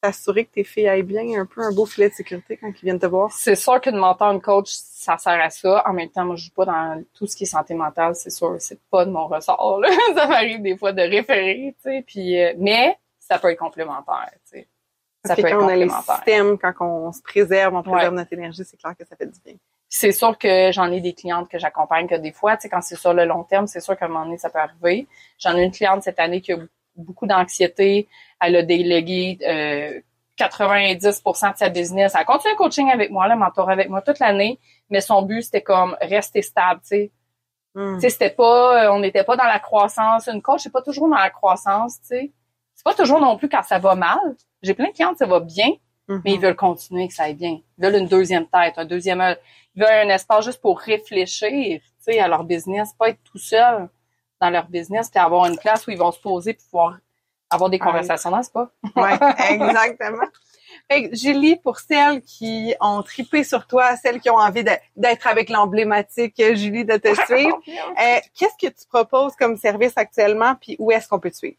t'assurer que tes filles aillent bien, un peu un beau filet de sécurité quand ils viennent te voir. C'est sûr qu'une mentor, une coach, ça sert à ça. En même temps, moi, je joue pas dans tout ce qui est santé mentale, c'est sûr, c'est pas de mon ressort. Là. ça m'arrive des fois de référer, tu sais. Puis, euh, mais ça peut être complémentaire, tu sais. Ça Parce peut que être on a les complémentaire. systèmes, quand on se préserve, on préserve Ouais. notre énergie, c'est clair que ça fait du bien. C'est sûr que j'en ai des clientes que j'accompagne que des fois, tu sais, quand c'est sur le long terme, c'est sûr qu'à un moment donné, ça peut arriver. J'en ai une cliente cette année qui a beaucoup d'anxiété. Elle a délégué euh, 90% de sa business. Elle continue le coaching avec moi, le mentor avec moi toute l'année, mais son but, c'était comme rester stable, tu sais. Mm. Tu sais, c'était pas, euh, on n'était pas dans la croissance. Une coach, c'est pas toujours dans la croissance, tu sais. C'est pas toujours non plus quand ça va mal. J'ai plein de clientes, ça va bien, Mhm. mais ils veulent continuer, que ça aille bien. Ils veulent une deuxième tête, un deuxième œil. Veulent un espace juste pour réfléchir, tu sais, à leur business, pas être tout seul dans leur business, puis avoir une place où ils vont se poser puis pouvoir avoir des conversations dans ce pas? Ouais, exactement. Fait que, Julie, pour celles qui ont tripé sur toi, celles qui ont envie d'être avec l'emblématique euh, Julie de te suivre, euh, qu'est-ce que tu proposes comme service actuellement, puis où est-ce qu'on peut te suivre?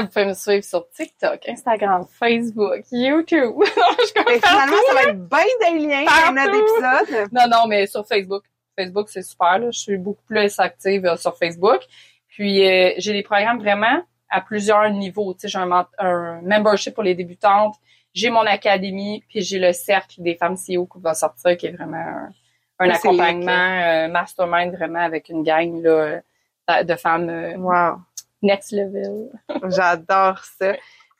Vous pouvez me suivre sur TikTok, Instagram, Facebook, YouTube. Je finalement, ça va être bien des liens dans notre épisode. Non, non, mais sur Facebook. Facebook, c'est super. Là. Je suis beaucoup plus active euh, sur Facebook. Puis, euh, j'ai des programmes vraiment à plusieurs niveaux. Tu sais, j'ai un, membership pour les débutantes, j'ai mon académie, puis j'ai le cercle des femmes CEO qui va sortir, qui est vraiment un, accompagnement euh, mastermind vraiment avec une gang là, euh, de femmes Wow, next level. j'adore ça.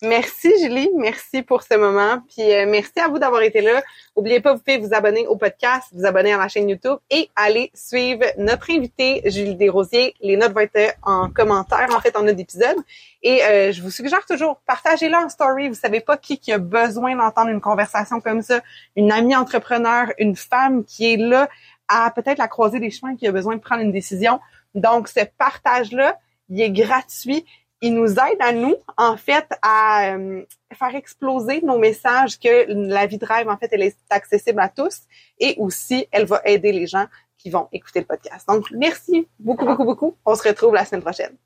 Merci Julie, merci pour ce moment, puis euh, merci à vous d'avoir été là. N'oubliez pas, vous pouvez vous abonner au podcast, vous abonner à la chaîne YouTube et aller suivre notre invité Julie Desrosiers. Les notes vont être en commentaire en fait en note d'épisode. Et euh, je vous suggère toujours, partagez-le en story. Vous savez pas qui, qui a besoin d'entendre une conversation comme ça. Une amie entrepreneur, une femme qui est là à peut-être la croisée des chemins, qui a besoin de prendre une décision. Donc, ce partage-là, il est gratuit. Il nous aide à nous, en fait, à euh, faire exploser nos messages que la vie de rêve, en fait, elle est accessible à tous. Et aussi, elle va aider les gens qui vont écouter le podcast. Donc, merci beaucoup, beaucoup, beaucoup. On se retrouve la semaine prochaine.